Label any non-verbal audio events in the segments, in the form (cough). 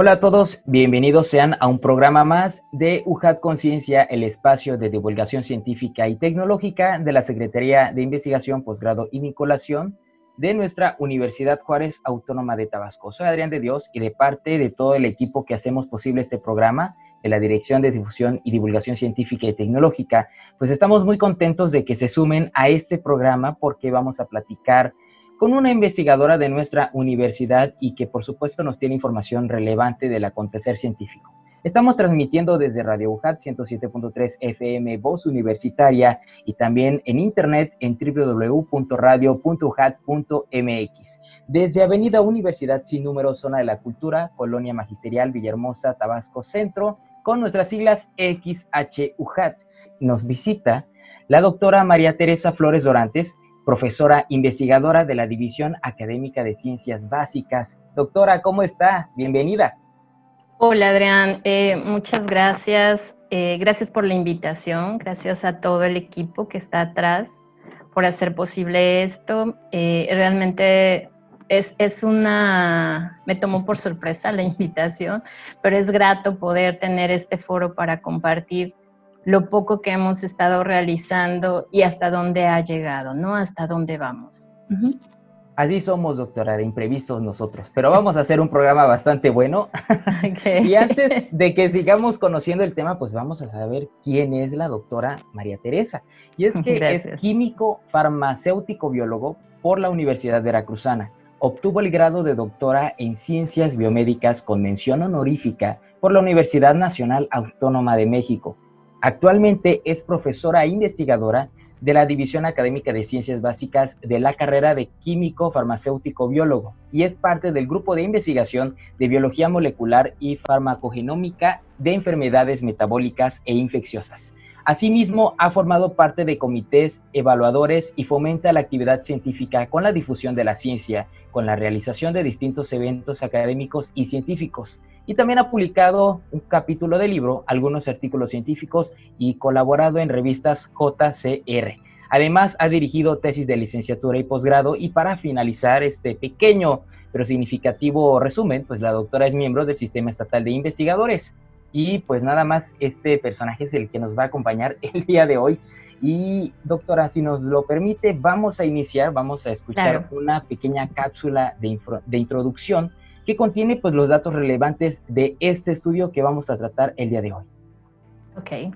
Hola a todos, bienvenidos sean a un programa más de UJAT Conciencia, el espacio de divulgación científica y tecnológica de la Secretaría de Investigación, Posgrado y Vinculación de nuestra Universidad Juárez Autónoma de Tabasco. Soy Adrián de Dios y de parte de todo el equipo que hacemos posible este programa, de la Dirección de Difusión y Divulgación Científica y Tecnológica, pues estamos muy contentos de que se sumen a este programa porque vamos a platicar con una investigadora de nuestra universidad y que por supuesto nos tiene información relevante del acontecer científico. Estamos transmitiendo desde Radio UJAT 107.3 FM Voz Universitaria y también en internet en www.radio.ujat.mx. Desde Avenida Universidad Sin Número, Zona de la Cultura, Colonia Magisterial, Villahermosa, Tabasco Centro, con nuestras siglas XHUJAT. Nos visita la doctora María Teresa Flores Dorantes, profesora investigadora de la División Académica de Ciencias Básicas. Doctora, ¿cómo está? Bienvenida. Hola Adrián, eh, muchas gracias. Eh, gracias por la invitación, gracias a todo el equipo que está atrás por hacer posible esto. Eh, realmente es, es, una, me tomó por sorpresa la (laughs) invitación, pero es grato poder tener este foro para compartir lo poco que hemos estado realizando y hasta dónde ha llegado, ¿no? Hasta dónde vamos. Así somos, doctora, de imprevistos nosotros, pero vamos a hacer un programa bastante bueno. (laughs) y antes de que sigamos conociendo el tema, pues vamos a saber quién es la doctora María Teresa. Y es que es químico farmacéutico biólogo por la Universidad Veracruzana. Obtuvo el grado de doctora en ciencias biomédicas con mención honorífica por la Universidad Nacional Autónoma de México Actualmente es profesora e investigadora de la División Académica de Ciencias Básicas de la carrera de Químico Farmacéutico Biólogo y es parte del grupo de investigación de Biología Molecular y Farmacogenómica de Enfermedades Metabólicas e Infecciosas. Asimismo, ha formado parte de comités evaluadores y fomenta la actividad científica con la difusión de la ciencia, con la realización de distintos eventos académicos y científicos. Y también ha publicado un capítulo de libro, algunos artículos científicos y colaborado en revistas JCR. Además, ha dirigido tesis de licenciatura y posgrado y para finalizar este pequeño pero significativo resumen, pues la doctora es miembro del Sistema Estatal de Investigadores. Y pues nada más, este personaje es el que nos va a acompañar (laughs) el día de hoy. Y doctora, si nos lo permite, vamos a iniciar, vamos a escuchar una pequeña cápsula de, de, introducción que contiene pues los datos relevantes de este estudio que vamos a tratar el día de hoy. Ok.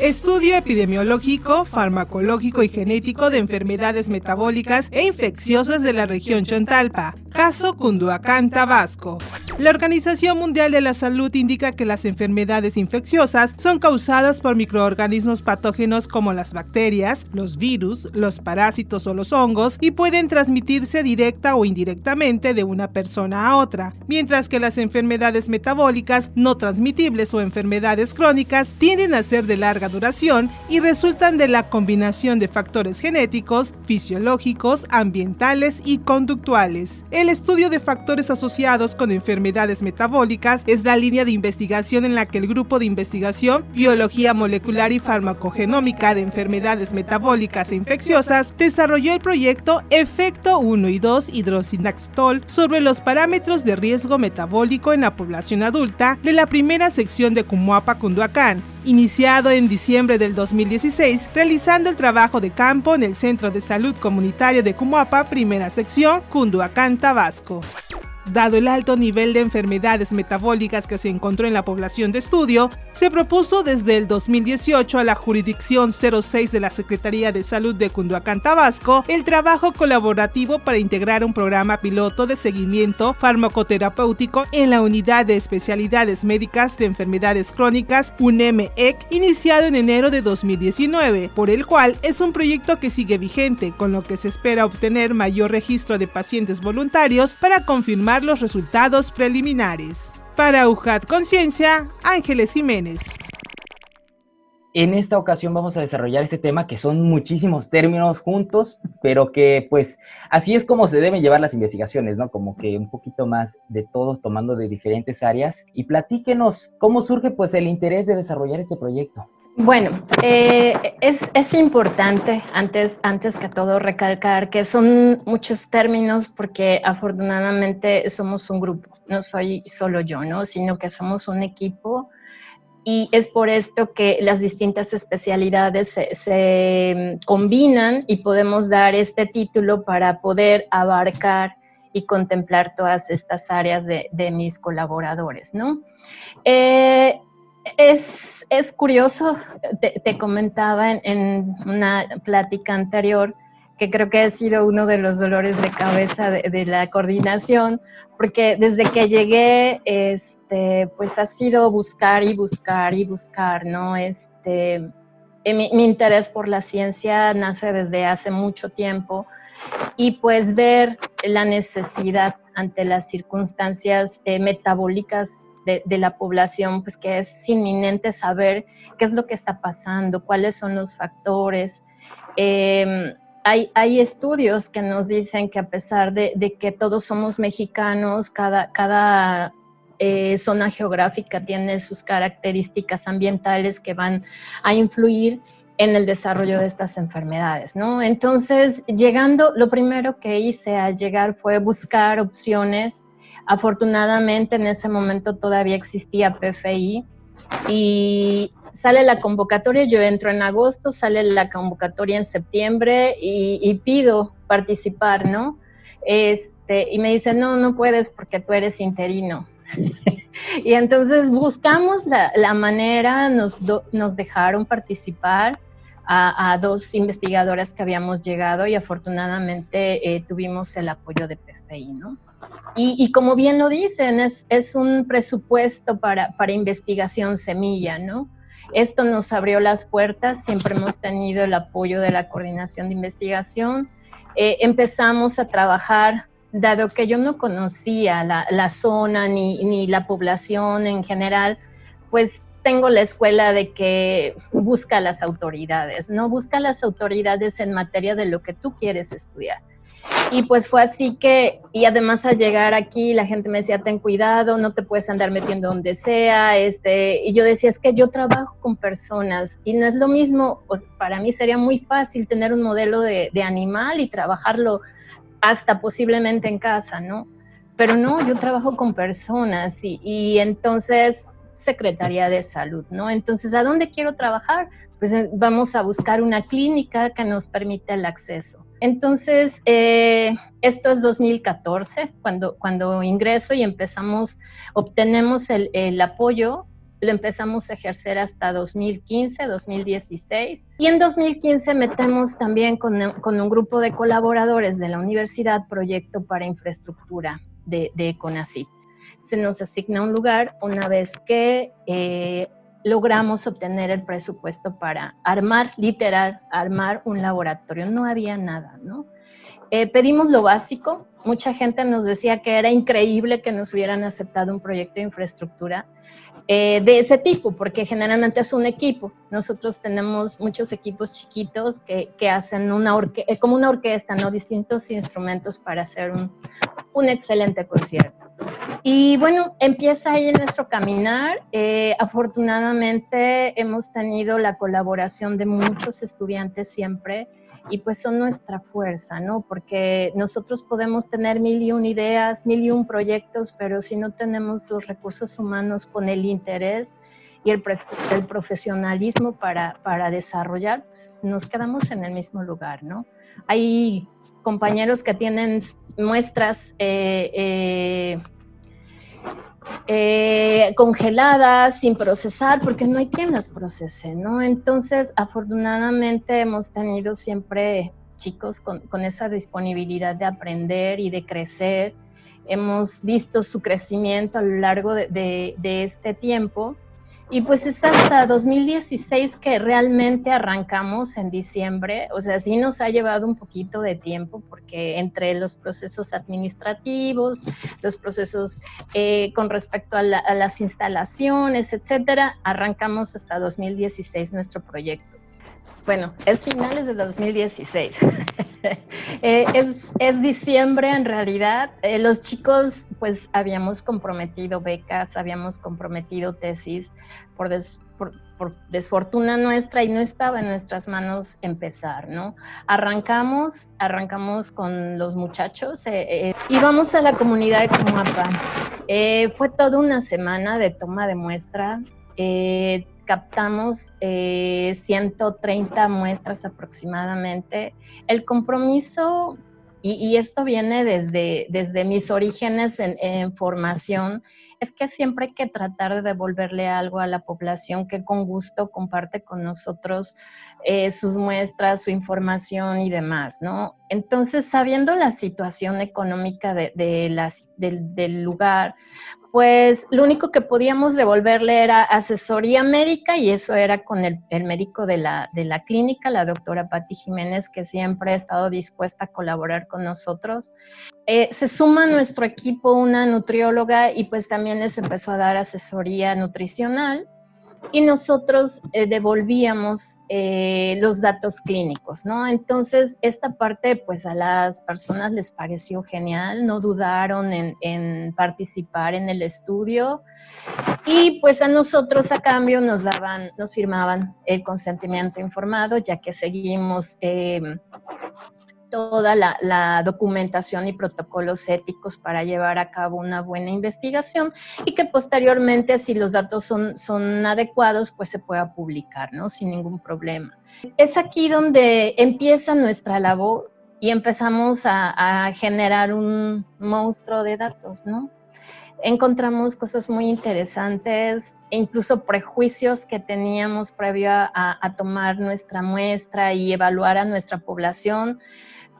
Estudio epidemiológico, farmacológico y genético de enfermedades metabólicas e infecciosas de la región Chontalpa, caso Cunduacán, Tabasco. La Organización Mundial de la Salud indica que las enfermedades infecciosas son causadas por microorganismos patógenos como las bacterias, los virus, los parásitos o los hongos y pueden transmitirse directa o indirectamente de una persona a otra, mientras que las enfermedades metabólicas no transmitibles o enfermedades crónicas tienden a ser de larga duración y resultan de la combinación de factores genéticos, fisiológicos, ambientales y conductuales. El estudio de factores asociados con enfermedades metabólicas es la línea de investigación en la que el grupo de investigación Biología Molecular y Farmacogenómica de Enfermedades Metabólicas e Infecciosas desarrolló el proyecto Efecto 1 y 2 hidrosinaxtol sobre los parámetros de riesgo metabólico en la población adulta de la primera sección de Cumuapa, Cunduacán, iniciado en diciembre del 2016, realizando el trabajo de campo en el Centro de Salud Comunitario de Cumuapa, primera sección, Cunduacán, Tabasco. Dado el alto nivel de enfermedades metabólicas que se encontró en la población de estudio, se propuso desde el 2018 a la Jurisdicción 06 de la Secretaría de Salud de Cunduacán, Tabasco, el trabajo colaborativo para integrar un programa piloto de seguimiento farmacoterapéutico en la Unidad de Especialidades Médicas de Enfermedades Crónicas, UNEMEC, iniciado en enero de 2019, por el cual es un proyecto que sigue vigente, con lo que se espera obtener mayor registro de pacientes voluntarios para confirmar los resultados preliminares. Para UJAT Conciencia, Ángeles Jiménez. en esta ocasión vamos a desarrollar este tema que son muchísimos términos juntos, pero que pues así es como se deben llevar las investigaciones, ¿no? Como que un poquito más de todo, tomando de diferentes áreas. Y platíquenos cómo surge pues el interés de desarrollar este proyecto. Bueno, eh, es, importante antes, antes que todo recalcar que son muchos términos porque afortunadamente somos un grupo, no soy solo yo, ¿no? Sino que somos un equipo y es por esto que las distintas especialidades se, mm, combinan y podemos dar este título para poder abarcar y contemplar todas estas áreas de, mis colaboradores, ¿no? Eh, es, curioso, te, comentaba en, una plática anterior, que creo que ha sido uno de los dolores de cabeza de, la coordinación, porque desde que llegué, este, pues ha sido buscar y buscar y buscar, ¿no? Este, eh, mi, interés por la ciencia nace desde hace mucho tiempo y pues ver la necesidad ante las circunstancias eh, metabólicas de, la población, pues que es inminente saber qué es lo que está pasando, cuáles son los factores. Eh, hay, estudios que nos dicen que a pesar de, que todos somos mexicanos, cada, cada eh, zona geográfica tiene sus características ambientales que van a influir en el desarrollo de estas enfermedades, ¿no? Entonces, llegando, lo primero que hice al llegar fue buscar opciones. Afortunadamente, en ese momento todavía existía PFI y sale la convocatoria, yo entro en agosto, sale la convocatoria en septiembre y, pido participar, ¿no? Este, y me dicen, no, no puedes porque tú eres interino. (laughs) y entonces buscamos la, manera, nos, nos dejaron participar a, dos investigadoras que habíamos llegado y afortunadamente eh, tuvimos el apoyo de PFI, ¿no? Y, como bien lo dicen, es, es un presupuesto para, para investigación semilla, ¿no? Esto nos abrió las puertas, siempre hemos tenido el apoyo de la coordinación de investigación. Eh, empezamos a trabajar, dado que yo no conocía la, zona ni, ni, la población en general, pues tengo la escuela de que busca las autoridades, ¿no? Busca las autoridades en materia de lo que tú quieres estudiar. Y pues fue así que, y además al llegar aquí la gente me decía, ten cuidado, no te puedes andar metiendo donde sea, este, y yo decía, es que yo trabajo con personas y no es lo mismo, pues para mí sería muy fácil tener un modelo de, animal y trabajarlo hasta posiblemente en casa, ¿no? Pero no, yo trabajo con personas y, entonces Secretaría de Salud, ¿no? Entonces, ¿a dónde quiero trabajar? Pues eh, vamos a buscar una clínica que nos permita el acceso. Entonces, eh, esto es 2014, cuando, cuando ingreso y empezamos, obtenemos el, el apoyo lo empezamos a ejercer hasta 2015, 2016. Y en 2015 metemos también con, con, un grupo de colaboradores de la universidad proyecto para infraestructura de, de CONACIT. Se nos asigna un lugar una vez que eh, logramos obtener el presupuesto para armar, literal, armar un laboratorio. No había nada, ¿no? Eh, pedimos lo básico. Mucha gente nos decía que era increíble que nos hubieran aceptado un proyecto de infraestructura eh, de ese tipo, porque generalmente es un equipo. Nosotros tenemos muchos equipos chiquitos que, que hacen una orquesta, como una orquesta, ¿no? Distintos instrumentos para hacer un, un excelente concierto. Y bueno, empieza ahí nuestro caminar. Eh, afortunadamente hemos tenido la colaboración de muchos estudiantes siempre y pues son nuestra fuerza, ¿no? Porque nosotros podemos tener mil y un ideas, mil y un proyectos, pero si no tenemos los recursos humanos con el interés y el, el profesionalismo para, para desarrollar, pues nos quedamos en el mismo lugar, ¿no? Hay compañeros que tienen muestras eh, eh, eh, congeladas, sin procesar, porque no hay quien las procese, ¿no? Entonces, afortunadamente hemos tenido siempre chicos con, esa disponibilidad de aprender y de crecer. Hemos visto su crecimiento a lo largo de, este tiempo Y pues es hasta 2016 que realmente arrancamos en diciembre, o sea, sí nos ha llevado un poquito de tiempo porque entre los procesos administrativos, los procesos eh, con respecto a, a las instalaciones, etcétera, arrancamos hasta 2016 nuestro proyecto bueno, es finales de 2016. (laughs) (laughs) Eh, es, diciembre en realidad. Eh, los chicos, pues habíamos comprometido becas, habíamos comprometido tesis por, desfortuna nuestra y no estaba en nuestras manos empezar, ¿no? Arrancamos, arrancamos con los muchachos, eh, íbamos a la comunidad de Comapan. fue toda una semana de toma de muestra captamos 130 eh, muestras aproximadamente. El compromiso, y, esto viene desde, desde mis orígenes en, formación, es que siempre hay que tratar de devolverle algo a la población que con gusto comparte con nosotros eh, sus muestras, su información y demás, ¿no? Entonces, sabiendo la situación económica de, las, del lugar, pues lo único que podíamos devolverle era asesoría médica y eso era con el, médico de la, de la, clínica, la doctora Patti Jiménez, que siempre ha estado dispuesta a colaborar con nosotros. Eh, se suma a nuestro equipo una nutrióloga y pues también les empezó a dar asesoría nutricional y nosotros eh, devolvíamos eh, los datos clínicos, ¿no? Entonces, esta parte, pues a las personas les pareció genial, no dudaron en, participar en el estudio y pues a nosotros a cambio nos daban, nos firmaban el consentimiento informado, ya que seguimos eh, toda la, documentación y protocolos éticos para llevar a cabo una buena investigación y que posteriormente, si los datos son, son adecuados, pues se pueda publicar, ¿no? Sin ningún problema. Es aquí donde empieza nuestra labor y empezamos a, generar un monstruo de datos, ¿no? encontramos cosas muy interesantes, e incluso prejuicios que teníamos previo a, tomar nuestra muestra y evaluar a nuestra población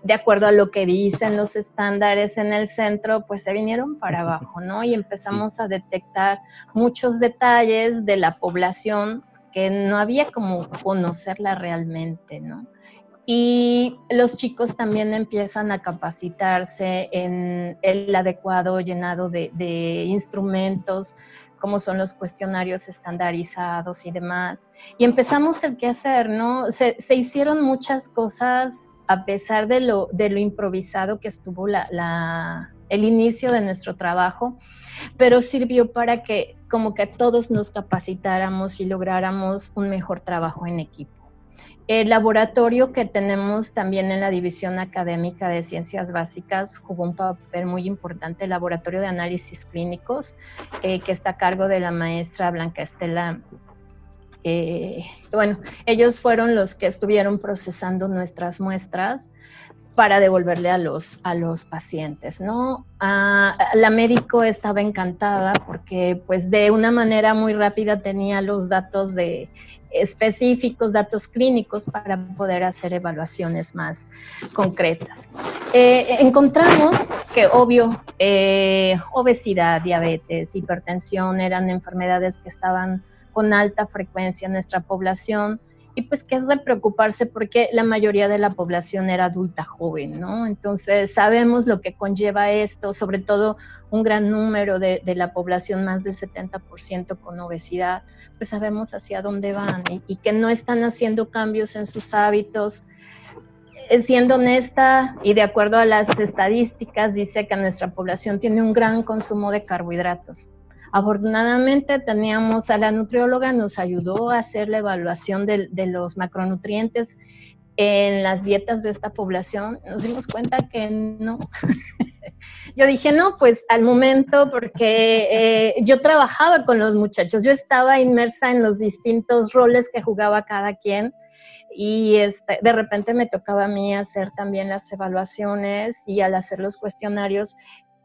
de acuerdo a lo que dicen los estándares en el centro, pues se vinieron para abajo, ¿no? Y empezamos a detectar muchos detalles de la población que no había como conocerla realmente, ¿no? Y los chicos también empiezan a capacitarse en el adecuado llenado de, instrumentos, como son los cuestionarios estandarizados y demás. Y empezamos el qué hacer, ¿no? Se, se hicieron muchas cosas a pesar de lo, improvisado que estuvo el inicio de nuestro trabajo, pero sirvió para que como que todos nos capacitáramos y lográramos un mejor trabajo en equipo. El laboratorio que tenemos también en la División Académica de Ciencias Básicas jugó un papel muy importante, el laboratorio de análisis clínicos, eh, que está a cargo de la maestra Blanca Estela eh, bueno, ellos fueron los que estuvieron procesando nuestras muestras para devolverle a los, a los pacientes, ¿no? Ah, la médico estaba encantada porque pues de una manera muy rápida tenía los datos de específicos, datos clínicos para poder hacer evaluaciones más concretas. Eh, encontramos que obvio eh, obesidad, diabetes, hipertensión eran enfermedades que estaban con alta frecuencia en nuestra población y pues que es de preocuparse porque la mayoría de la población era adulta joven, ¿no? Entonces sabemos lo que conlleva esto, sobre todo un gran número de, la población, más del 70% con obesidad, pues sabemos hacia dónde van y, y que no están haciendo cambios en sus hábitos, eh, siendo honesta y de acuerdo a las estadísticas, dice que nuestra población tiene un gran consumo de carbohidratos. Afortunadamente teníamos a la nutrióloga, nos ayudó a hacer la evaluación de, los macronutrientes en las dietas de esta población. Nos dimos cuenta que no. (laughs) yo dije, no, pues al momento, porque eh, yo trabajaba con los muchachos, yo estaba inmersa en los distintos roles que jugaba cada quien y este, de repente me tocaba a mí hacer también las evaluaciones y al hacer los cuestionarios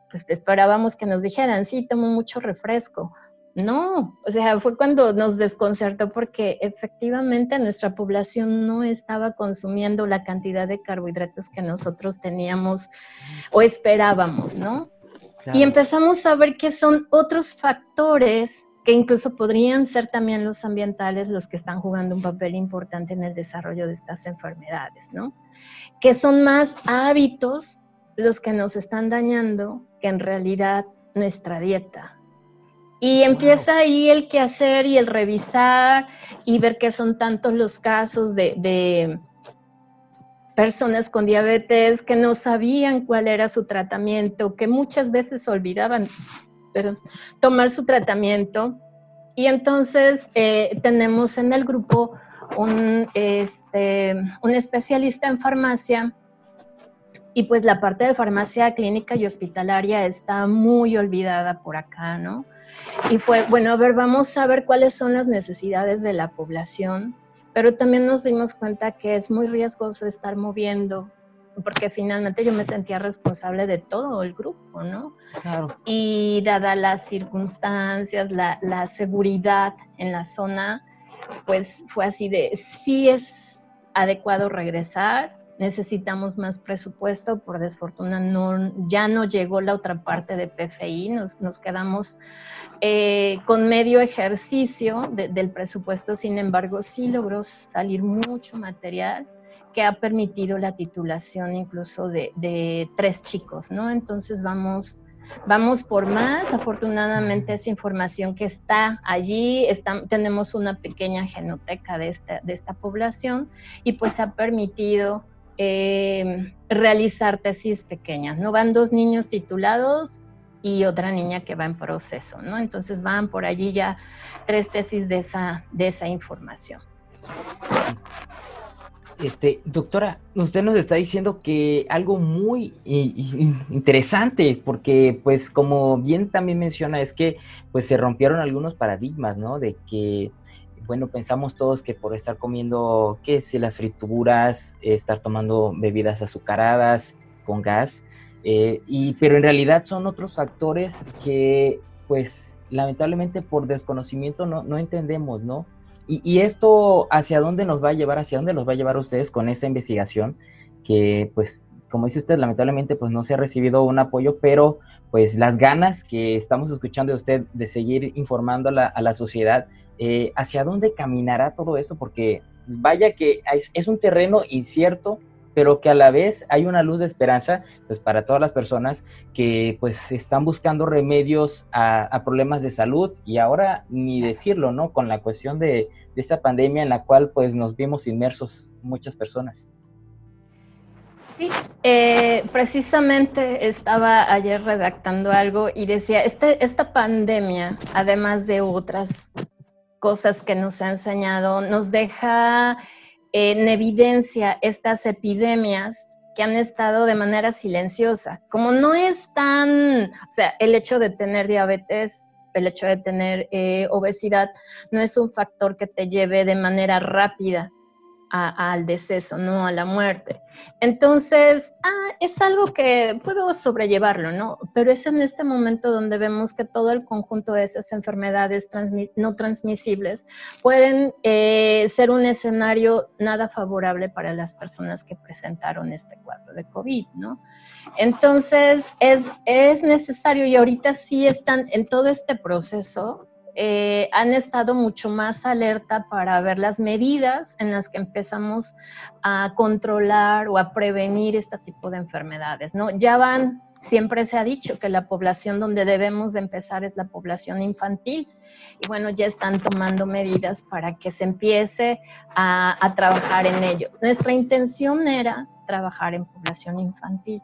pues esperábamos que nos dijeran, sí, tomo mucho refresco. No, o sea, fue cuando nos desconcertó porque efectivamente nuestra población no estaba consumiendo la cantidad de carbohidratos que nosotros teníamos o esperábamos, ¿no? Y empezamos a ver que son otros factores que incluso podrían ser también los ambientales los que están jugando un papel importante en el desarrollo de estas enfermedades, ¿no? Que son más hábitos los que nos están dañando que en realidad nuestra dieta. Y empieza ahí el quehacer y el revisar y ver que son tantos los casos de, de personas con diabetes que no sabían cuál era su tratamiento, que muchas veces olvidaban tomar su tratamiento. Y entonces eh, tenemos en el grupo un, este, un especialista en farmacia y pues la parte de farmacia clínica y hospitalaria está muy olvidada por acá, ¿no? Y fue, bueno, a ver, vamos a ver cuáles son las necesidades de la población pero también nos dimos cuenta que es muy riesgoso estar moviendo, porque finalmente yo me sentía responsable de todo el grupo, ¿no? Claro. Y dada las circunstancias, la, la seguridad en la zona, pues fue así de, sí es adecuado regresar, necesitamos más presupuesto, por desfortuna no, ya no llegó la otra parte de PFI, nos, nos quedamos eh, con medio ejercicio del presupuesto, sin embargo, sí logró salir mucho material que ha permitido la titulación incluso de, tres chicos, ¿no? Entonces vamos, vamos por más. Afortunadamente esa información que está allí, tenemos una pequeña genoteca de esta, de esta población y pues ha permitido eh, realizar tesis pequeñas, ¿no? Van dos niños titulados y otra niña que va en proceso, ¿no? Entonces van por allí ya tres tesis de esa, de esa información. Este, doctora, usted nos está diciendo que algo muy interesante, porque pues como bien también menciona, es que pues se rompieron algunos paradigmas, ¿no? De que, bueno, pensamos todos que por estar comiendo, qué sé, las frituras, estar tomando bebidas azucaradas con gas, eh, y, Pero en realidad son otros factores que, pues, lamentablemente por desconocimiento no, no entendemos, ¿no? Y, y, esto, ¿hacia dónde nos va a llevar? ¿Hacia dónde los va a llevar ustedes con esta investigación? Que, pues, como dice usted, lamentablemente, pues no se ha recibido un apoyo, pero pues las ganas que estamos escuchando de usted de seguir informando a la, a la sociedad, eh, ¿hacia dónde caminará todo eso? Porque vaya que es, un terreno incierto, pero que a la vez hay una luz de esperanza pues para todas las personas que pues están buscando remedios a, problemas de salud y ahora ni decirlo, ¿no? Con la cuestión de, de esta pandemia en la cual pues nos vimos inmersos muchas personas. Sí, eh, precisamente estaba ayer redactando algo y decía, este, esta pandemia, además de otras cosas que nos ha enseñado, nos deja en evidencia estas epidemias que han estado de manera silenciosa. Como no es tan, o sea, el hecho de tener diabetes, el hecho de tener eh, obesidad, no es un factor que te lleve de manera rápida al deceso, no a la muerte. Entonces, ah, es algo que puedo sobrellevarlo, ¿no? Pero es en este momento donde vemos que todo el conjunto de esas enfermedades no transmisibles pueden eh, ser un escenario nada favorable para las personas que presentaron este cuadro de COVID, ¿no? Entonces, es, es necesario y ahorita sí están en todo este proceso eh, han estado mucho más alerta para ver las medidas en las que empezamos a controlar o a prevenir este tipo de enfermedades, ¿no? Ya van, siempre se ha dicho que la población donde debemos de empezar es la población infantil y bueno, ya están tomando medidas para que se empiece a, a trabajar en ello. Nuestra intención era trabajar en población infantil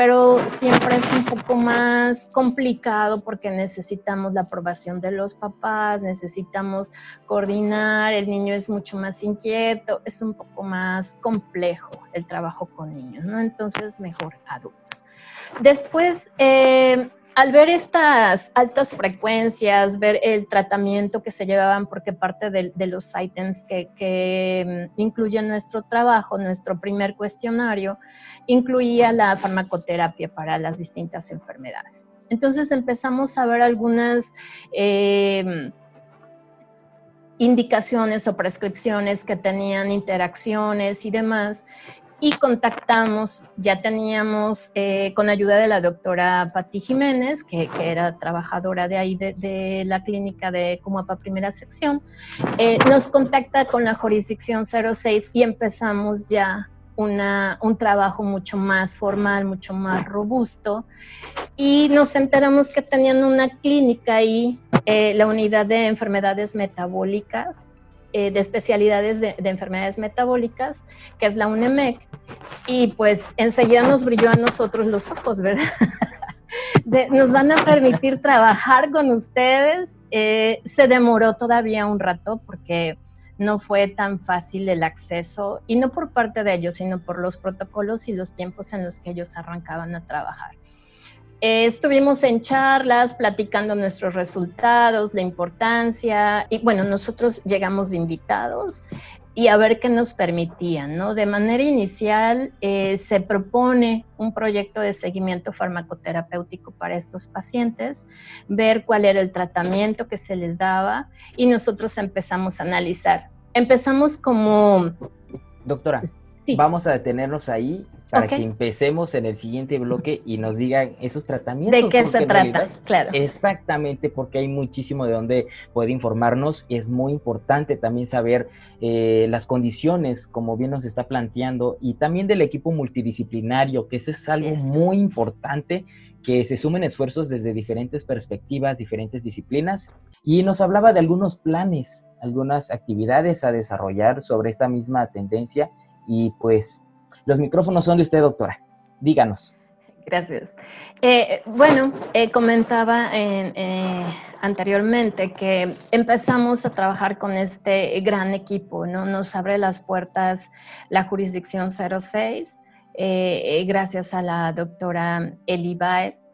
pero siempre es un poco más complicado porque necesitamos la aprobación de los papás, necesitamos coordinar, el niño es mucho más inquieto, es un poco más complejo el trabajo con niños, ¿no? Entonces, mejor adultos. Después, eh, al ver estas altas frecuencias, ver el tratamiento que se llevaban, porque parte de, los ítems que, mm, incluye nuestro trabajo, nuestro primer cuestionario, incluía la farmacoterapia para las distintas enfermedades. Entonces empezamos a ver algunas eh, indicaciones o prescripciones que tenían interacciones y demás y contactamos, ya teníamos eh, con ayuda de la doctora Patti Jiménez, que, era trabajadora de ahí de, la clínica de Comuapa Primera Sección, eh, nos contacta con la jurisdicción 06 y empezamos ya una, un trabajo mucho más formal, mucho más robusto. Y nos enteramos que tenían una clínica ahí, eh, la unidad de enfermedades metabólicas, eh, de especialidades de, enfermedades metabólicas, que es la UNEMEC, y pues enseguida nos brilló a nosotros los ojos, ¿verdad? (laughs) nos van a permitir trabajar con ustedes. Eh, se demoró todavía un rato porque no fue tan fácil el acceso, y no por parte de ellos, sino por los protocolos y los tiempos en los que ellos arrancaban a trabajar. Eh, estuvimos en charlas platicando nuestros resultados, la importancia, y bueno, nosotros llegamos de invitados y a ver qué nos permitían, ¿no? De manera inicial eh, se propone un proyecto de seguimiento farmacoterapéutico para estos pacientes, ver cuál era el tratamiento que se les daba y nosotros empezamos a analizar. Empezamos como... Doctora, vamos a detenernos ahí para que empecemos en el siguiente bloque y nos digan esos tratamientos. ¿De qué se trata? claro. Exactamente, porque hay muchísimo de donde poder informarnos. Es muy importante también saber eh, las condiciones, como bien nos está planteando, y también del equipo multidisciplinario, que eso es algo muy importante que se sumen esfuerzos desde diferentes perspectivas, diferentes disciplinas, y nos hablaba de algunos planes, algunas actividades a desarrollar sobre esa misma tendencia, y pues los micrófonos son de usted, doctora. Díganos. Gracias. Eh, bueno, eh, comentaba eh, anteriormente que empezamos a trabajar con este gran equipo, ¿no? Nos abre las puertas la jurisdicción 06, gracias a la doctora Eli Baez,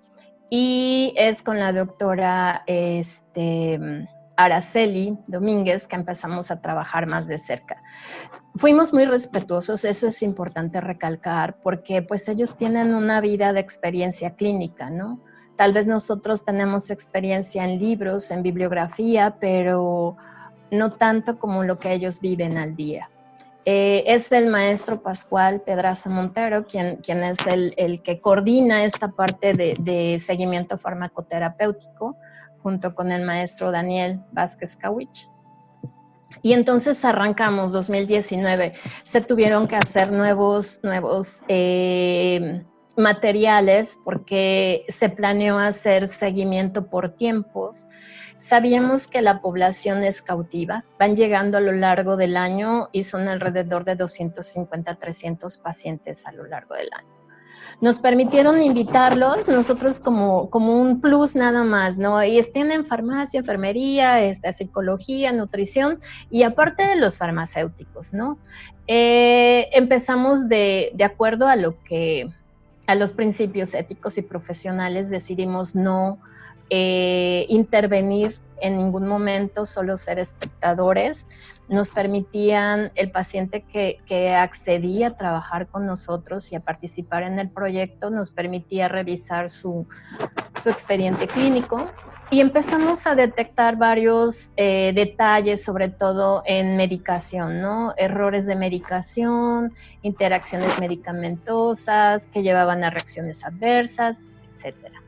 y es con la doctora este, Araceli Domínguez que empezamos a trabajar más de cerca. Fuimos muy respetuosos, eso es importante recalcar, porque pues ellos tienen una vida de experiencia clínica, ¿no? Tal vez nosotros tenemos experiencia en libros, en bibliografía, pero no tanto como lo que ellos viven al día. Eh, es el maestro Pascual Pedraza Montero, quien, quien es el, el que coordina esta parte de, de seguimiento farmacoterapéutico junto con el maestro Daniel Vázquez Kawich. Y entonces arrancamos 2019. Se tuvieron que hacer nuevos, nuevos eh, materiales porque se planeó hacer seguimiento por tiempos. Sabíamos que la población es cautiva, van llegando a lo largo del año y son alrededor de 250 300 pacientes a lo largo del año nos permitieron invitarlos, nosotros como, como un plus nada más, ¿no? Y estén en farmacia, enfermería, esta, psicología, nutrición y aparte de los farmacéuticos, ¿no? Eh, empezamos de, de acuerdo a lo que, a los principios éticos y profesionales, decidimos no eh, intervenir en ningún momento, solo ser espectadores nos permitían el paciente que, accedía a trabajar con nosotros y a participar en el proyecto, nos permitía revisar su, expediente clínico y empezamos a detectar varios eh, detalles, sobre todo en medicación, ¿no? Errores de medicación, interacciones medicamentosas que llevaban a reacciones adversas, etcétera.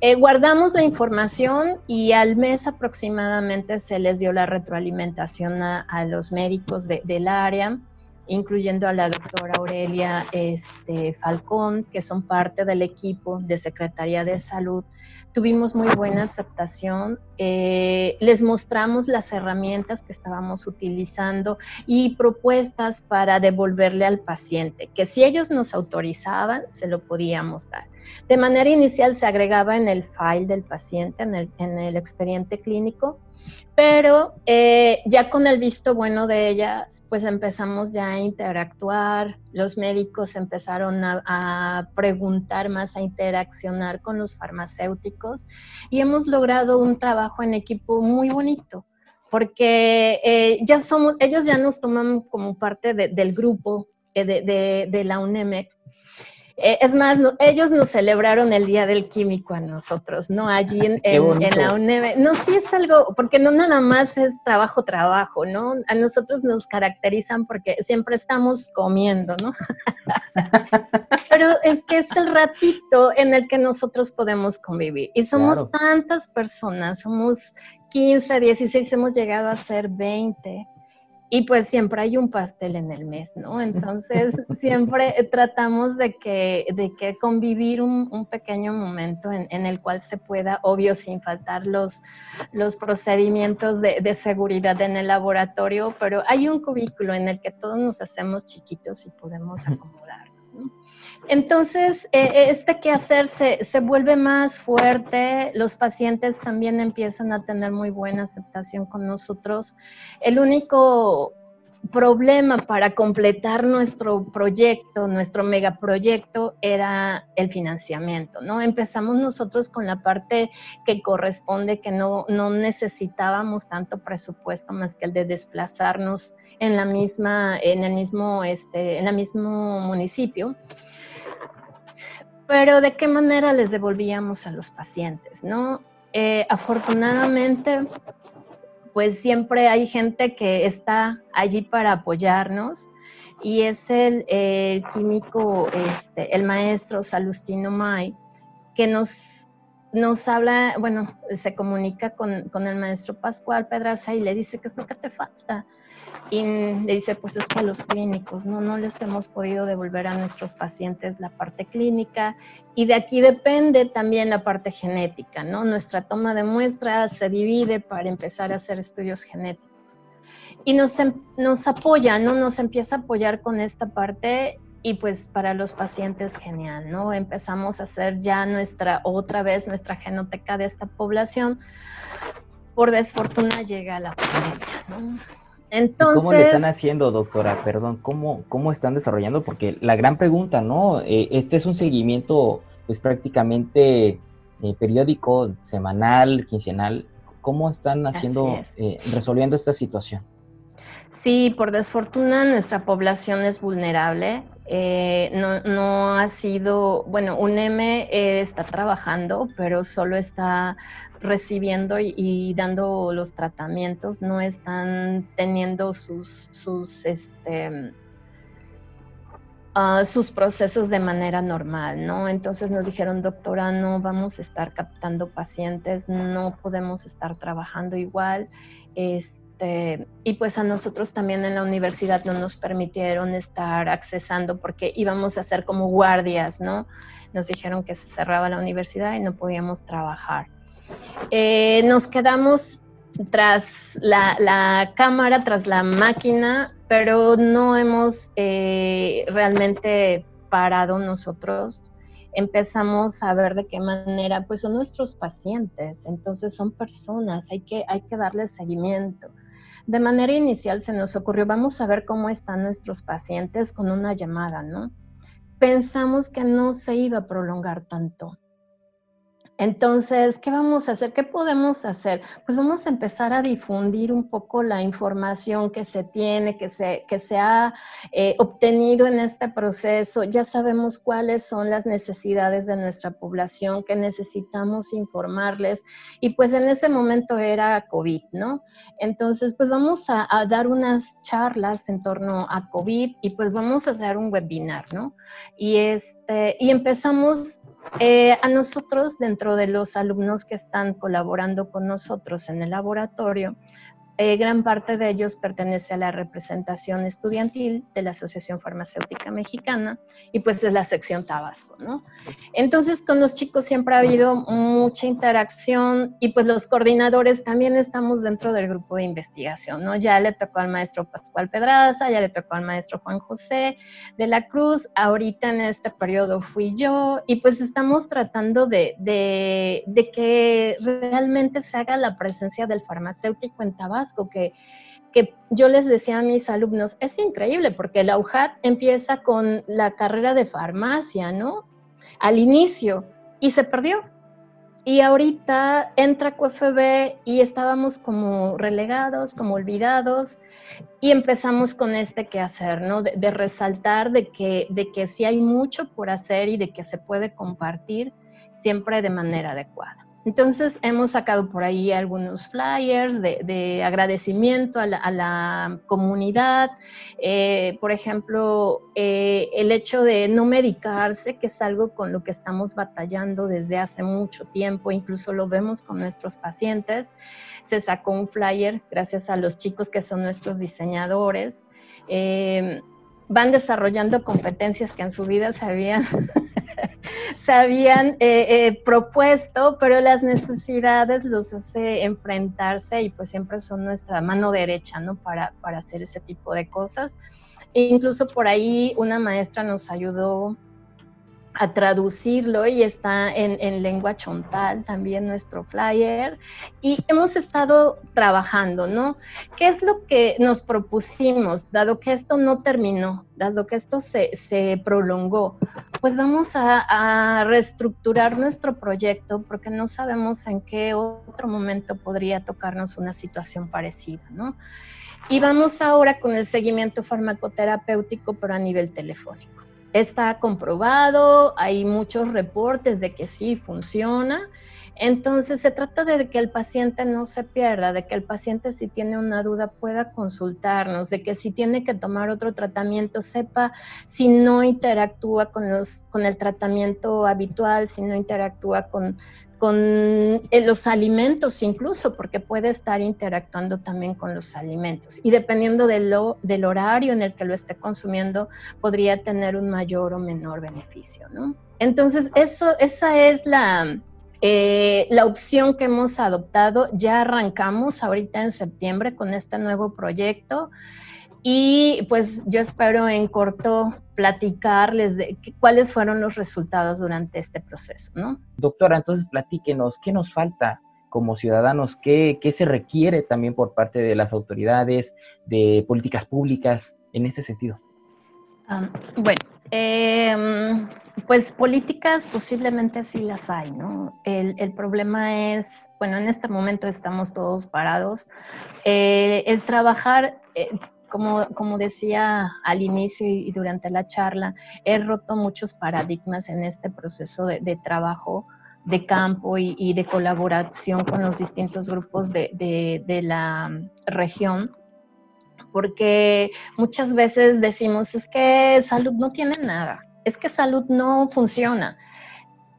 Eh, guardamos la información y al mes aproximadamente se les dio la retroalimentación a, los médicos del área, incluyendo a la doctora Aurelia este, Falcón, que son parte del equipo de Secretaría de Salud tuvimos muy buena aceptación. Eh, les mostramos las herramientas que estábamos utilizando y propuestas para devolverle al paciente, que si ellos nos autorizaban, se lo podíamos dar. De manera inicial se agregaba en el file del paciente, en el, en el expediente clínico, pero eh, ya con el visto bueno de ellas, pues empezamos ya a interactuar, los médicos empezaron a, preguntar más, a interaccionar con los farmacéuticos. Y hemos logrado un trabajo en equipo muy bonito, porque eh, ya somos, ellos ya nos toman como parte del grupo eh, de, de, la UNEMEC Eh, es más, ellos nos celebraron el Día del Químico a nosotros, ¿no? Allí en, la UNEV. No, sí es algo, porque no nada más es trabajo, trabajo, ¿no? A nosotros nos caracterizan porque siempre estamos comiendo, ¿no? (laughs) Pero es que es el ratito en el que nosotros podemos convivir. Y somos tantas personas, somos 15, 16, hemos llegado a ser 20 y pues siempre hay un pastel en el mes, ¿no? (laughs) Entonces siempre tratamos de que, de que convivir un, pequeño momento en, el cual se pueda, obvio, sin faltar los, los procedimientos de, de, seguridad en el laboratorio, pero hay un cubículo en el que todos nos hacemos chiquitos y podemos acomodarnos, Entonces, eh, este quehacer se, se vuelve más fuerte, los pacientes también empiezan a tener muy buena aceptación con nosotros. El único problema para completar nuestro proyecto, nuestro megaproyecto, era el financiamiento, ¿no? Empezamos nosotros con la parte que corresponde, que no, necesitábamos tanto presupuesto más que el de desplazarnos en la misma, en el mismo, este, en el mismo municipio pero ¿de qué manera les devolvíamos a los pacientes? ¿no? Eh, afortunadamente, pues siempre hay gente que está allí para apoyarnos y es el, químico, este, el maestro Salustino May, que nos, nos habla, bueno, se comunica con, con el maestro Pascual Pedraza y le dice, ¿qué es lo que te falta? Y le dice, pues es que los clínicos, ¿no? No les hemos podido devolver a nuestros pacientes la parte clínica y de aquí depende también la parte genética, ¿no? Nuestra toma de muestras se divide para empezar a hacer estudios genéticos. Y nos, em, nos apoya, ¿no? Nos empieza a apoyar con esta parte y pues para los pacientes genial, ¿no? Empezamos a hacer ya nuestra, otra vez nuestra genoteca de esta población. Por desfortuna llega la pandemia, ¿no? Entonces, ¿Cómo le están haciendo, doctora? Perdón, ¿cómo, cómo están desarrollando? Porque la gran pregunta, ¿no? Eh, este es un seguimiento, pues prácticamente eh, periódico, semanal, quincenal. ¿Cómo están haciendo, eh, resolviendo esta situación? Sí, por desfortuna nuestra población es vulnerable. no, no, ha sido, bueno, UNEM está trabajando, pero solo está recibiendo y, dando los tratamientos, no están teniendo sus, sus, este, ah, sus procesos de manera normal, ¿no? Entonces nos dijeron, doctora, no vamos a estar captando pacientes, no podemos estar trabajando igual. Este, y pues a nosotros también en la universidad no nos permitieron estar accesando porque íbamos a ser como guardias, ¿no? Nos dijeron que se cerraba la universidad y no podíamos trabajar. Eh, nos quedamos tras la, cámara, tras la máquina, pero no hemos eh, realmente parado nosotros. Empezamos a ver de qué manera, pues son nuestros pacientes, entonces son personas, hay que, hay que darles seguimiento. De manera inicial se nos ocurrió, vamos a ver cómo están nuestros pacientes con una llamada, ¿no? Pensamos que no se iba a prolongar tanto entonces, ¿qué vamos a hacer? ¿Qué podemos hacer? Pues vamos a empezar a difundir un poco la información que se tiene, que se, que se ha eh, obtenido en este proceso. Ya sabemos cuáles son las necesidades de nuestra población, que necesitamos informarles. Y pues en ese momento era COVID, ¿no? Entonces, pues vamos a, a dar unas charlas en torno a COVID y pues vamos a hacer un webinar, ¿no? Y, este, y empezamos eh, a nosotros, dentro de los alumnos que están colaborando con nosotros en el laboratorio, eh, gran parte de ellos pertenece a la representación estudiantil de la Asociación Farmacéutica Mexicana y pues es la sección Tabasco, ¿no? Entonces con los chicos siempre ha habido mucha interacción y pues los coordinadores también estamos dentro del grupo de investigación, ¿no? Ya le tocó al maestro Pascual Pedraza, ya le tocó al maestro Juan José de la Cruz, ahorita en este periodo fui yo y pues estamos tratando de, de, de que realmente se haga la presencia del farmacéutico en Tabasco que, yo les decía a mis alumnos, es increíble porque la UJAT empieza con la carrera de farmacia, ¿no? Al inicio, y se perdió. y ahorita entra QFB y estábamos como relegados, como olvidados, y empezamos con este quehacer, ¿no? De, resaltar de que, de que sí hay mucho por hacer y de que se puede compartir siempre de manera adecuada. Entonces hemos sacado por ahí algunos flyers de, agradecimiento a la, comunidad. Eh, por ejemplo, eh, el hecho de no medicarse, que es algo con lo que estamos batallando desde hace mucho tiempo, incluso lo vemos con nuestros pacientes. Se sacó un flyer gracias a los chicos que son nuestros diseñadores. Eh, van desarrollando competencias que en su vida se habían, (laughs) se habían eh, eh, propuesto, pero las necesidades los hace enfrentarse y pues siempre son nuestra mano derecha, ¿no? Para, para hacer ese tipo de cosas. E incluso por ahí una maestra nos ayudó a traducirlo y está en, lengua chontal también nuestro flyer y hemos estado trabajando, ¿no? ¿Qué es lo que nos propusimos, dado que esto no terminó, dado que esto se, prolongó? Pues vamos a, reestructurar nuestro proyecto porque no sabemos en qué otro momento podría tocarnos una situación parecida, ¿no? Y vamos ahora con el seguimiento farmacoterapéutico, pero a nivel telefónico está comprobado, hay muchos reportes de que sí funciona. Entonces se trata de que el paciente no se pierda, de que el paciente si tiene una duda pueda consultarnos, de que si tiene que tomar otro tratamiento sepa si no interactúa con, los, con el tratamiento habitual, si no interactúa con con eh, los alimentos incluso, porque puede estar interactuando también con los alimentos. Y dependiendo del horario en el que lo esté consumiendo, podría tener un mayor o menor beneficio, ¿no? Entonces, eso, esa es la, eh, la opción que hemos adoptado. Ya arrancamos ahorita en septiembre con este nuevo proyecto. Y pues yo espero en corto platicarles de cuáles fueron los resultados durante este proceso, ¿no? Doctora, entonces platíquenos, ¿qué nos falta como ciudadanos? ¿Qué, qué se requiere también por parte de las autoridades, de políticas públicas en ese sentido? bueno, em, pues políticas posiblemente sí las hay, ¿no? El, problema es, bueno, en este momento estamos todos parados. Eh, el trabajar, eh, como, decía al inicio y, durante la charla, he roto muchos paradigmas en este proceso de, trabajo de campo y, de colaboración con los distintos grupos de, la región porque muchas veces decimos, es que salud no tiene nada, es que salud no funciona.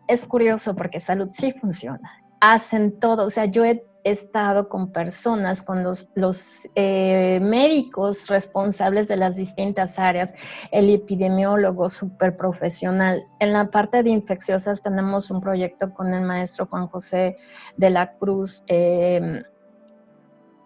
Es curioso porque salud sí funciona, hacen todo, o sea, yo he estado con personas, con los, eh, médicos responsables de las distintas áreas, el epidemiólogo súper profesional. En la parte de infecciosas tenemos un proyecto con el maestro Juan José de la Cruz. Eh,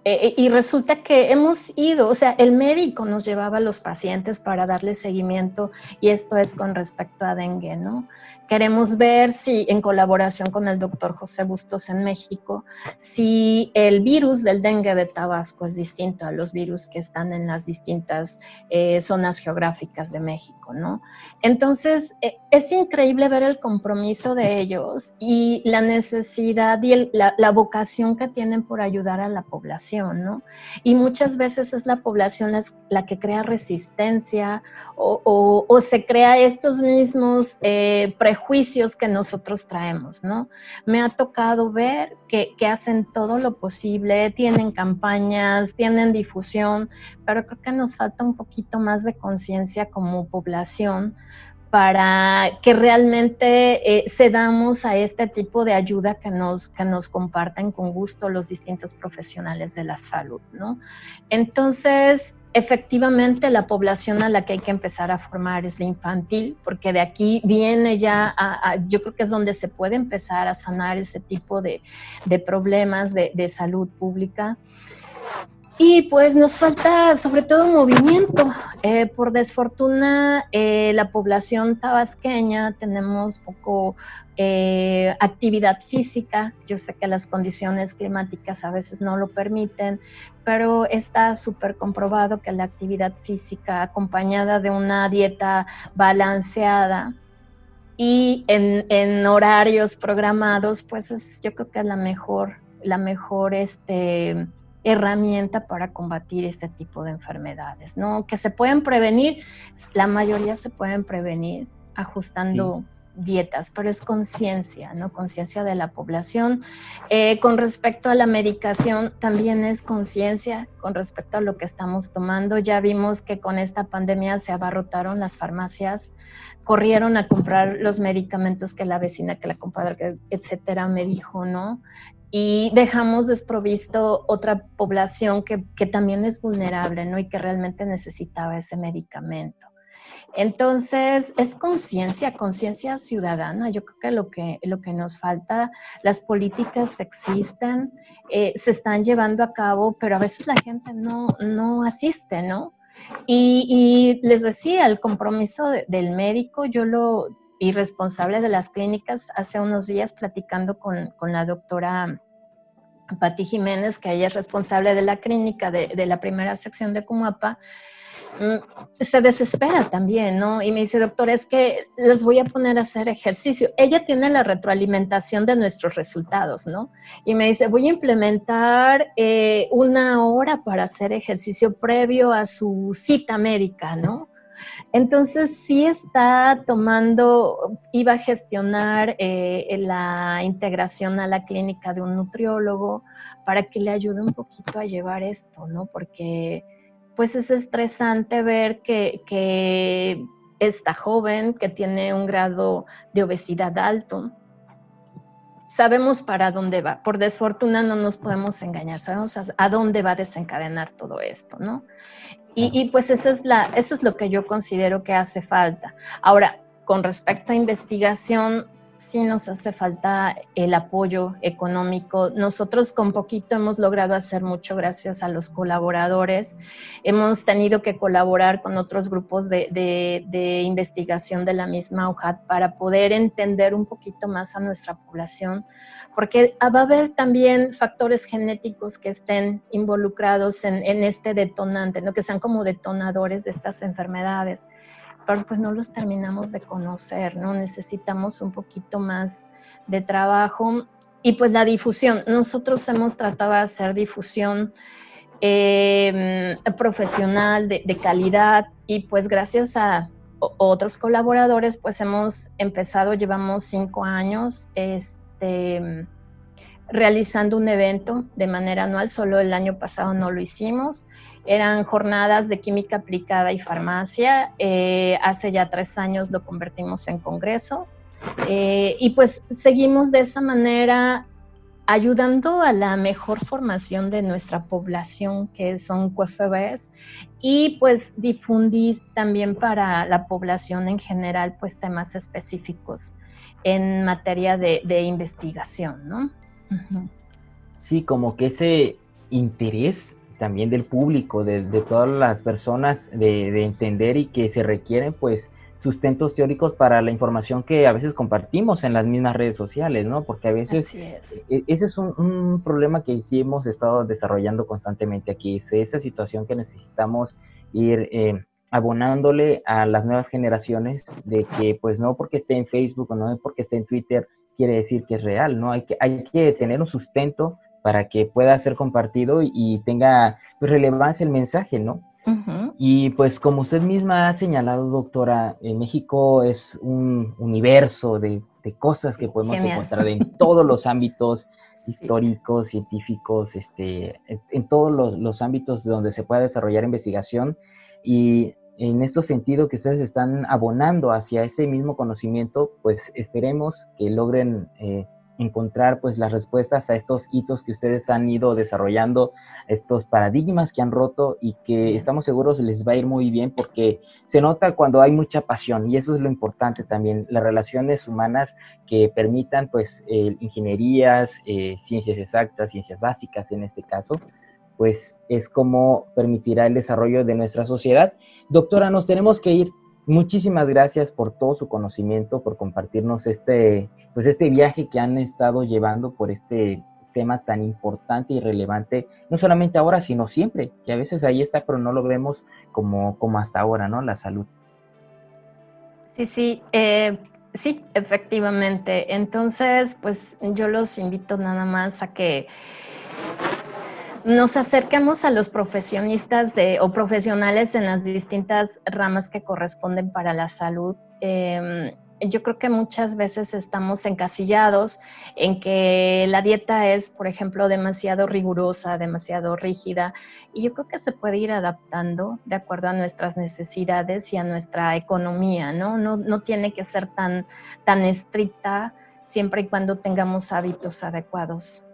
eh, y resulta que hemos ido, o sea, el médico nos llevaba a los pacientes para darle seguimiento y esto es con respecto a dengue, ¿no? Queremos ver si en colaboración con el doctor José Bustos en México, si el virus del dengue de Tabasco es distinto a los virus que están en las distintas eh, zonas geográficas de México, ¿no? Entonces, eh, es increíble ver el compromiso de ellos y la necesidad y la, vocación que tienen por ayudar a la población, ¿no? Y muchas veces es la población la, que crea resistencia o, se crea estos mismos eh, prejuicios juicios que nosotros traemos, ¿no? Me ha tocado ver que, hacen todo lo posible, tienen campañas, tienen difusión, pero creo que nos falta un poquito más de conciencia como población para que realmente eh, cedamos a este tipo de ayuda que nos, que nos comparten con gusto los distintos profesionales de la salud, ¿no? Entonces, efectivamente la población a la que hay que empezar a formar es la infantil, porque de aquí viene ya, a, yo creo que es donde se puede empezar a sanar ese tipo de, problemas de, de salud pública. Y pues nos falta sobre todo movimiento. Eh, por desfortuna, eh, la población tabasqueña tenemos poco eh, actividad física. Yo sé que las condiciones climáticas a veces no lo permiten, pero está súper comprobado que la actividad física acompañada de una dieta balanceada y en, horarios programados, pues es, yo creo que es la mejor, la mejor este, herramienta para combatir este tipo de enfermedades, ¿no? Que se pueden prevenir, la mayoría se pueden prevenir ajustando dietas, pero es conciencia, ¿no? Conciencia de la población. Eh, con respecto a la medicación, también es conciencia con respecto a lo que estamos tomando. Ya vimos que con esta pandemia se abarrotaron las farmacias, corrieron a comprar los medicamentos que la vecina, que la compadre, etcétera, me dijo, ¿no? Y dejamos desprovisto otra población que, que también es vulnerable, ¿no? Y que realmente necesitaba ese medicamento. Entonces, es conciencia, conciencia ciudadana. Yo creo que lo que, lo que nos falta, las políticas existen, eh, se están llevando a cabo, pero a veces la gente no, no asiste, ¿no? Y, les decía, el compromiso del médico, yo lo, y responsable de las clínicas, hace unos días platicando con, la doctora Patti Jiménez, que ella es responsable de la clínica de, de la primera sección de Cumapa, Mm, se desespera también, ¿no? Y me dice, doctor, es que les voy a poner a hacer ejercicio. Ella tiene la retroalimentación de nuestros resultados, ¿no? Y me dice, voy a implementar eh, una hora para hacer ejercicio previo a su cita médica, ¿no? Entonces sí está tomando, iba a gestionar eh, la integración a la clínica de un nutriólogo para que le ayude un poquito a llevar esto, ¿no? Porque pues es estresante ver que, que está joven, que tiene un grado de obesidad alto. Sabemos para dónde va. Por desfortuna no nos podemos engañar. Sabemos a, dónde va a desencadenar todo esto, ¿no? Y, y, pues es, la, eso es lo que yo considero que hace falta. Ahora, con respecto a investigación, sí nos hace falta el apoyo económico. Nosotros con poquito hemos logrado hacer mucho gracias a los colaboradores. Hemos tenido que colaborar con otros grupos de, investigación de la misma UJAT para poder entender un poquito más a nuestra población, porque va a haber también factores genéticos que estén involucrados en, este detonante, ¿no? que sean como detonadores de estas enfermedades pues no los terminamos de conocer, ¿no? Necesitamos un poquito más de trabajo y pues la difusión. Nosotros hemos tratado de hacer difusión em, profesional de, calidad y pues gracias a otros colaboradores pues hemos empezado, llevamos cinco años este, realizando un evento de manera anual, solo el año pasado no lo hicimos eran jornadas de química aplicada y farmacia. Eh, hace ya tres años lo convertimos en congreso. Eh, y pues seguimos de esa manera ayudando a la mejor formación de nuestra población, que son QFBs, y pues difundir también para la población en general, pues temas específicos en materia de, investigación, ¿no? Sí, como que ese interés también del público, de, todas las personas, de, entender y que se requieren pues sustentos teóricos para la información que a veces compartimos en las mismas redes sociales, ¿no? Porque a veces e, ese es un, problema que sí hemos estado desarrollando constantemente aquí, es esa situación que necesitamos ir eh, abonándole a las nuevas generaciones de que pues no porque esté en Facebook o no porque esté en Twitter quiere decir que es real, ¿no? Hay que, hay que tener un sustento para que pueda ser compartido y tenga pues, relevancia el mensaje, ¿no? Y pues como usted misma ha señalado, doctora, en México es un universo de, cosas que podemos encontrar en todos los ámbitos (laughs) históricos, científicos, este, en, todos los, los, ámbitos donde se pueda desarrollar investigación. Y en este sentido que ustedes están abonando hacia ese mismo conocimiento, pues esperemos que logren eh, encontrar pues las respuestas a estos hitos que ustedes han ido desarrollando, estos paradigmas que han roto y que estamos seguros les va a ir muy bien porque se nota cuando hay mucha pasión y eso es lo importante también, las relaciones humanas que permitan pues ingenierías, eh, ciencias exactas, ciencias básicas en este caso, pues es como permitirá el desarrollo de nuestra sociedad. Doctora, nos tenemos que ir. Muchísimas gracias por todo su conocimiento, por compartirnos este, pues este viaje que han estado llevando por este tema tan importante y relevante, no solamente ahora, sino siempre, que a veces ahí está, pero no lo vemos como, como hasta ahora, ¿no? La salud. Sí, sí. Eh, Sí, efectivamente. Entonces, pues yo los invito nada más a que nos acerquemos a los profesionistas de, o profesionales en las distintas ramas que corresponden para la salud. Em, yo creo que muchas veces estamos encasillados en que la dieta es, por ejemplo, demasiado rigurosa, demasiado rígida, y yo creo que se puede ir adaptando de acuerdo a nuestras necesidades y a nuestra economía, ¿no? No, no tiene que ser tan, tan estricta siempre y cuando tengamos hábitos adecuados.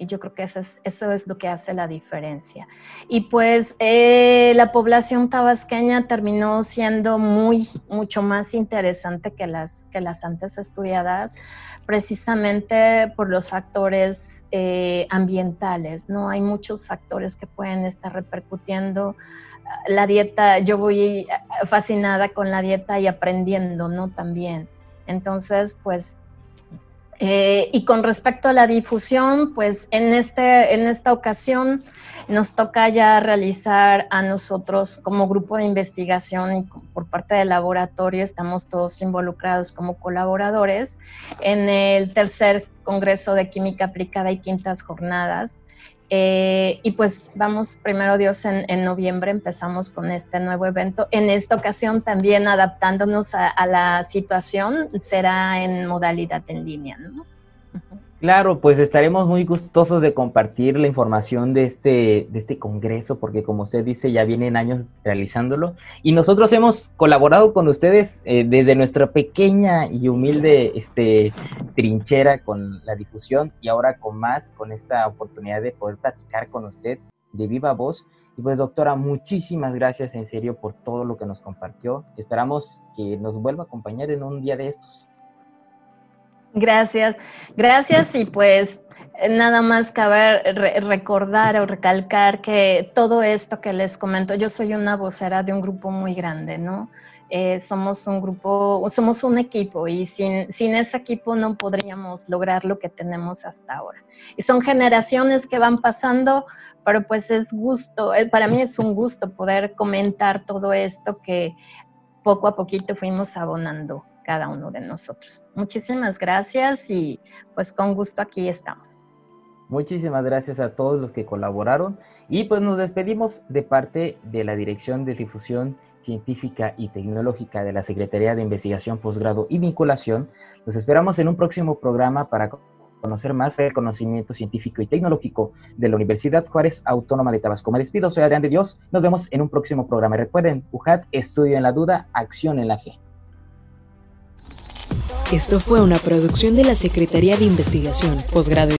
Y yo creo que eso es, eso es lo que hace la diferencia. Y pues eh, la población tabasqueña terminó siendo muy, mucho más interesante que las, que las antes estudiadas, precisamente por los factores eh, ambientales, ¿no? Hay muchos factores que pueden estar repercutiendo. La dieta, yo voy fascinada con la dieta y aprendiendo, ¿no? También. Entonces, pues eh, y con respecto a la difusión, pues en, este, en esta ocasión nos toca ya realizar a nosotros como grupo de investigación y por parte del laboratorio, estamos todos involucrados como colaboradores en el tercer Congreso de Química Aplicada y Quintas Jornadas. Eh, y pues vamos, primero Dios, en, noviembre empezamos con este nuevo evento. En esta ocasión también adaptándonos a, la situación, será en modalidad en línea, ¿no? Claro, pues estaremos muy gustosos de compartir la información de este, de este congreso, porque como usted dice, ya vienen años realizándolo. Y nosotros hemos colaborado con ustedes eh, desde nuestra pequeña y humilde este, trinchera con la difusión y ahora con más, con esta oportunidad de poder platicar con usted de viva voz. Y pues doctora, muchísimas gracias en serio por todo lo que nos compartió. Esperamos que nos vuelva a acompañar en un día de estos. Gracias, gracias y pues nada más cabe recordar o recalcar que todo esto que les comento, yo soy una vocera de un grupo muy grande, ¿no? Eh, somos un grupo, somos un equipo y sin, sin ese equipo no podríamos lograr lo que tenemos hasta ahora. Y son generaciones que van pasando, pero pues es gusto, eh, para mí es un gusto poder comentar todo esto que poco a poquito fuimos abonando cada uno de nosotros. Muchísimas gracias y pues con gusto aquí estamos. Muchísimas gracias a todos los que colaboraron y pues nos despedimos de parte de la Dirección de Difusión Científica y Tecnológica de la Secretaría de Investigación, Posgrado y Vinculación. Los esperamos en un próximo programa para conocer más el conocimiento científico y tecnológico de la Universidad Juárez Autónoma de Tabasco. Me despido, soy Adrián de Dios. Nos vemos en un próximo programa. Recuerden, UJAT, estudio en la duda, acción en la fe. Esto fue una producción de la Secretaría de Investigación, Posgrado